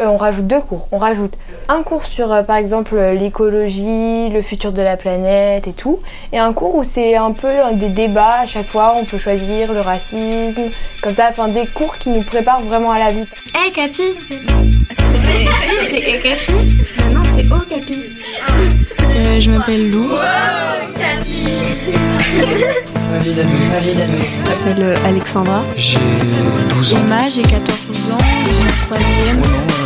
Euh, on rajoute deux cours. On rajoute un cours sur, euh, par exemple, l'écologie, le futur de la planète et tout, et un cours où c'est un peu des débats à chaque fois. On peut choisir le racisme, comme ça, enfin des cours qui nous préparent vraiment à la vie. Hé hey, Capi C'est Hé Capi? Non, c'est Oh Capi. Euh, je m'appelle Lou. Oh Capi Je m'appelle Alexandra. J'ai 12 ans. Emma, j'ai 14 ans, je suis en troisième. Non, j'ai 14 ans.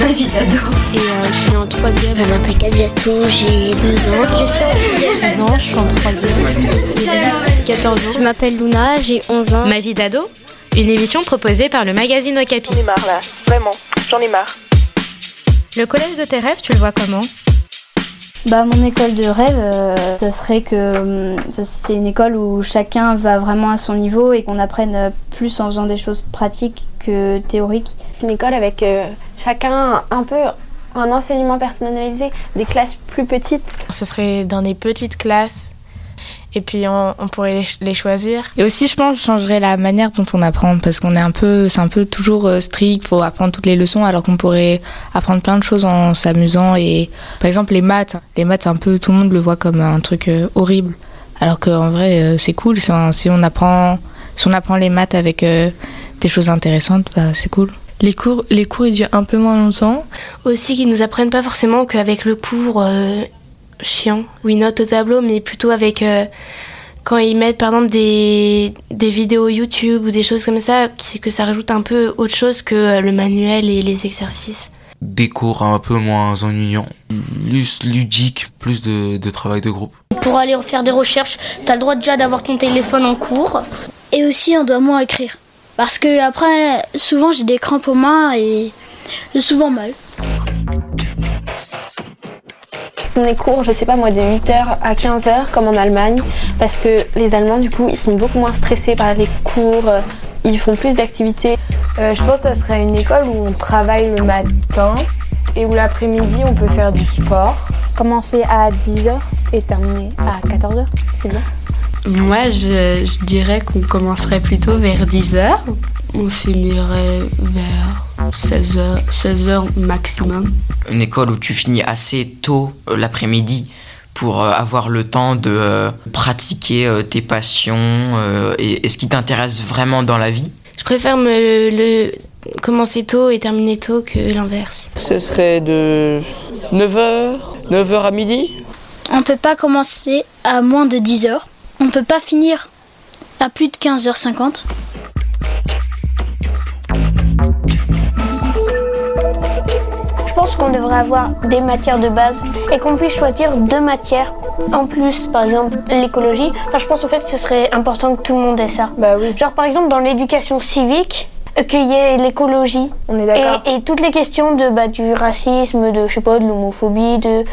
Ma vie d'ado. Et euh, je suis en troisième. Je m'appelle Kadiatou, j'ai 12 ans. Je suis en 6 13 ans, je suis en troisième. 14 ans. Je m'appelle Luna, j'ai 11 ans. Ma vie d'ado Une émission proposée par le magazine Okapi. J'en ai marre là, vraiment, j'en ai marre. Le collège de tes rêves, tu le vois comment? Bah, mon école de rêve, euh, ça serait que hum, c'est une école où chacun va vraiment à son niveau et qu'on apprenne plus en faisant des choses pratiques que théoriques. Une école avec euh, chacun un peu un enseignement personnalisé, des classes plus petites. Ce serait dans des petites classes et puis on, on pourrait les, les, choisir. Et aussi, je pense, je changerais la manière dont on apprend parce qu'on est un peu, c'est un peu toujours euh, strict, faut apprendre toutes les leçons alors qu'on pourrait apprendre plein de choses en s'amusant. Et par exemple, les maths, les maths, un peu, tout le monde le voit comme un truc euh, horrible, alors qu'en vrai, euh, c'est cool. Un, si on apprend, si on apprend les maths avec euh, des choses intéressantes, bah, c'est cool. Les cours, les cours, ils durent un peu moins longtemps. Aussi, qu'ils nous apprennent pas forcément qu'avec le cours euh, chiant, où ils notent au tableau, mais plutôt avec euh, quand ils mettent par exemple des, des vidéos YouTube ou des choses comme ça, qui, que ça rajoute un peu autre chose que euh, le manuel et les exercices. Des cours un peu moins ennuyants, plus ludiques, plus de, de travail de groupe. Pour aller faire des recherches, t'as le droit déjà d'avoir ton téléphone en cours. Et aussi, on doit moins écrire. Parce que après, souvent j'ai des crampes aux mains et j'ai souvent mal. On est cours, je sais pas moi, de 8h à 15h comme en Allemagne, parce que les Allemands, du coup, ils sont beaucoup moins stressés par les cours, ils font plus d'activités. Euh, je pense que ça serait une école où on travaille le matin et où l'après-midi on peut faire du sport. Commencer à 10h et terminer à 14h, c'est bien. Moi, je, je dirais qu'on commencerait plutôt vers 10h. On finirait vers 16h, 16h maximum. Une école où tu finis assez tôt euh, l'après-midi pour euh, avoir le temps de euh, pratiquer tes passions et, ce qui t'intéresse vraiment dans la vie. Je préfère me le, commencer tôt et terminer tôt que l'inverse. Ce serait de 9h, 9h à midi. On peut pas commencer à moins de 10h. On peut pas finir à plus de 15h50. Pense qu'on devrait avoir des matières de base et qu'on puisse choisir deux matières en plus, par exemple l'écologie. Enfin, je pense au fait que ce serait important que tout le monde ait ça. Bah oui. Genre par exemple dans l'éducation civique, qu'il y ait l'écologie. On est d'accord. Et, et, toutes les questions de bah, du racisme, de je sais pas, de l'homophobie, de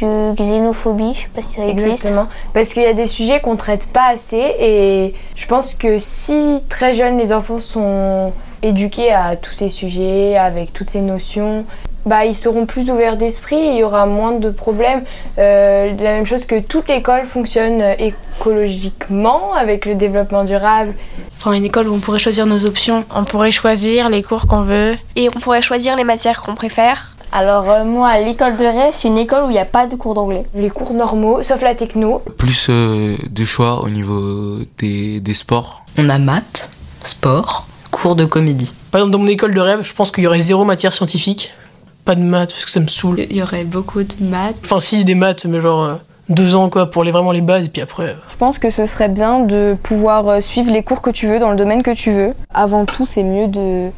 de xénophobie, je sais pas si ça existe. Exactement, parce qu'il y a des sujets qu'on traite pas assez et je pense que si très jeunes les enfants sont éduqués à tous ces sujets, avec toutes ces notions, bah, ils seront plus ouverts d'esprit et il y aura moins de problèmes. Euh, la même chose que toute l'école fonctionne écologiquement avec le développement durable. Enfin, une école où on pourrait choisir nos options. On pourrait choisir les cours qu'on veut. Et on pourrait choisir les matières qu'on préfère. Alors euh, moi, l'école de rêve, c'est une école où il n'y a pas de cours d'anglais. Les cours normaux, sauf la techno. Plus euh, de choix au niveau des, des sports. On a maths, sport, cours de comédie. Par exemple, dans mon école de rêve, je pense qu'il y aurait zéro matière scientifique. Pas de maths, parce que ça me saoule. Il y aurait beaucoup de maths. Enfin, si, des maths, mais genre euh, deux ans, quoi, pour les, vraiment les bases, et puis après... Je pense que ce serait bien de pouvoir suivre les cours que tu veux, dans le domaine que tu veux. Avant tout, c'est mieux de,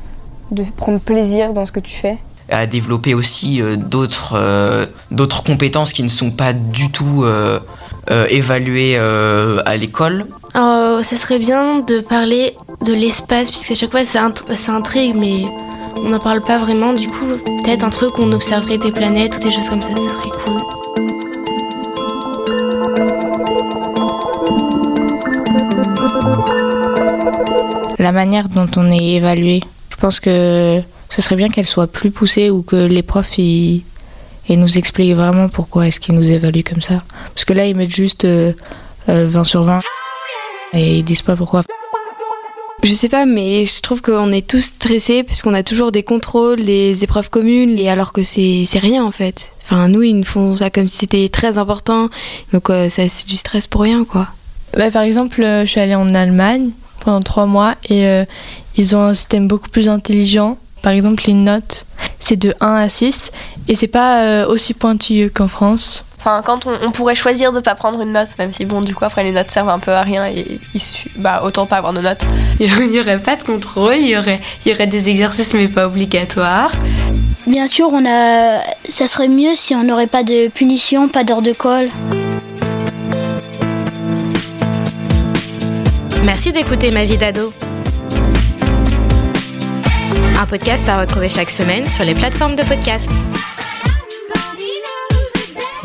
de prendre plaisir dans ce que tu fais à développer aussi euh, d'autres euh, d'autres compétences qui ne sont pas du tout euh, évaluées à l'école. Oh, ça serait bien de parler de l'espace puisque à chaque fois ça, int ça intrigue mais on n'en parle pas vraiment du coup peut-être un truc où on observerait des planètes ou des choses comme ça ça serait cool. La manière dont on est évalué, je pense que ce serait bien qu'elle soit plus poussée ou que les profs ils, nous expliquent vraiment pourquoi est-ce qu'ils nous évaluent comme ça. Parce que là, ils mettent juste euh, euh, 20 sur 20 et ils disent pas pourquoi. Je sais pas, mais je trouve qu'on est tous stressés parce qu'on a toujours des contrôles, des épreuves communes, et alors que c'est rien en fait. Enfin, nous, ils nous font ça comme si c'était très important, donc euh, c'est du stress pour rien, quoi. Bah, par exemple, euh, je suis allée en Allemagne pendant trois mois et euh, ils ont un système beaucoup plus intelligent. Par exemple, les notes, c'est de 1 à 6 et c'est pas aussi pointilleux qu'en France. Enfin, quand on, pourrait choisir de pas prendre une note, même si bon, du coup, après les notes servent un peu à rien et il suffit, bah, autant pas avoir de notes. Il n'y aurait pas de contrôle, il y aurait, il y aurait des exercices mais pas obligatoires. Bien sûr, on a, ça serait mieux si on n'aurait pas de punition, pas d'heure de colle. Merci d'écouter Ma vie d'ado. Un podcast à retrouver chaque semaine sur les plateformes de podcast.